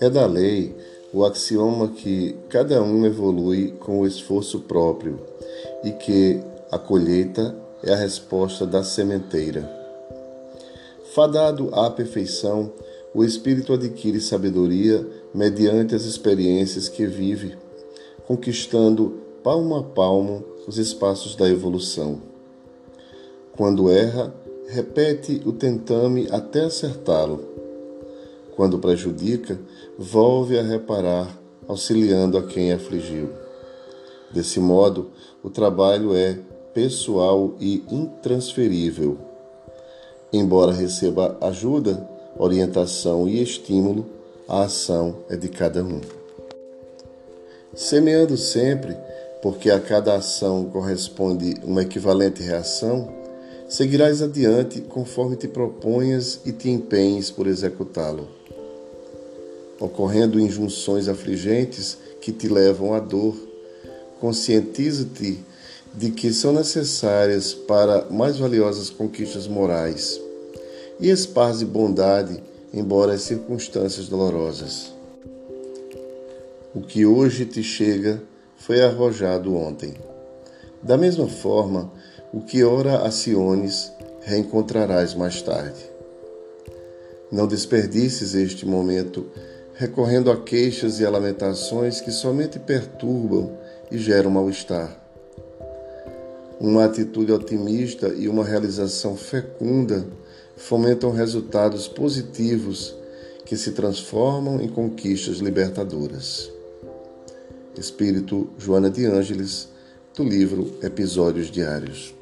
É da lei o axioma que cada um evolui com o esforço próprio e que a colheita é a resposta da sementeira. Fadado à perfeição, o espírito adquire sabedoria mediante as experiências que vive, conquistando palmo a palmo os espaços da evolução. Quando erra, repete o tentame até acertá-lo quando prejudica, volve a reparar, auxiliando a quem afligiu. Desse modo, o trabalho é pessoal e intransferível. Embora receba ajuda, orientação e estímulo, a ação é de cada um. Semeando sempre, porque a cada ação corresponde uma equivalente reação, seguirás adiante conforme te proponhas e te empenhes por executá-lo ocorrendo injunções afligentes que te levam à dor. Conscientiza-te de que são necessárias para mais valiosas conquistas morais e esparze bondade, embora as circunstâncias dolorosas. O que hoje te chega foi arrojado ontem. Da mesma forma, o que ora aciones reencontrarás mais tarde. Não desperdices este momento recorrendo a queixas e a lamentações que somente perturbam e geram mal-estar. Uma atitude otimista e uma realização fecunda fomentam resultados positivos que se transformam em conquistas libertadoras. Espírito Joana de Ângeles, do livro Episódios Diários.